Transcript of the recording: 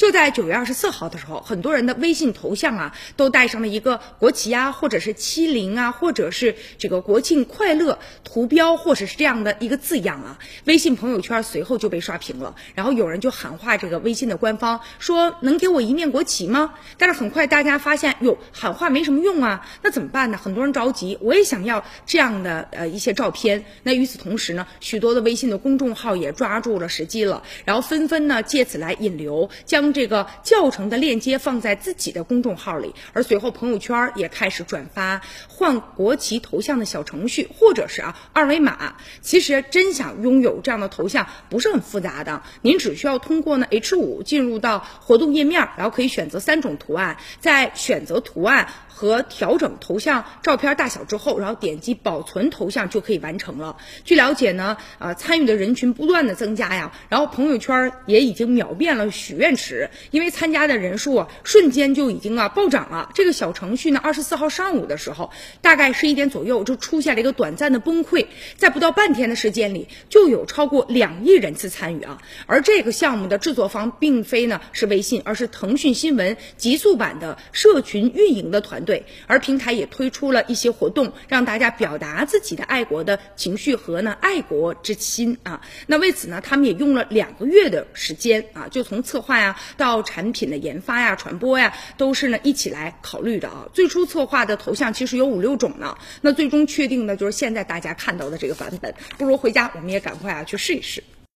就在九月二十四号的时候，很多人的微信头像啊，都带上了一个国旗啊，或者是七零啊，或者是这个国庆快乐图标，或者是这样的一个字样啊。微信朋友圈随后就被刷屏了，然后有人就喊话这个微信的官方，说能给我一面国旗吗？但是很快大家发现，哟，喊话没什么用啊，那怎么办呢？很多人着急，我也想要这样的呃一些照片。那与此同时呢，许多的微信的公众号也抓住了时机了，然后纷纷呢借此来引流，将这个教程的链接放在自己的公众号里，而随后朋友圈也开始转发换国旗头像的小程序，或者是啊二维码。其实真想拥有这样的头像不是很复杂的，您只需要通过呢 H 五进入到活动页面，然后可以选择三种图案，在选择图案。和调整头像照片大小之后，然后点击保存头像就可以完成了。据了解呢，呃，参与的人群不断的增加呀，然后朋友圈也已经秒变了许愿池，因为参加的人数啊，瞬间就已经啊暴涨了。这个小程序呢，二十四号上午的时候，大概十一点左右就出现了一个短暂的崩溃，在不到半天的时间里，就有超过两亿人次参与啊。而这个项目的制作方并非呢是微信，而是腾讯新闻极速版的社群运营的团队。而平台也推出了一些活动，让大家表达自己的爱国的情绪和呢爱国之心啊。那为此呢，他们也用了两个月的时间啊，就从策划呀到产品的研发呀、传播呀，都是呢一起来考虑的啊。最初策划的头像其实有五六种呢，那最终确定的就是现在大家看到的这个版本。不如回家，我们也赶快啊去试一试。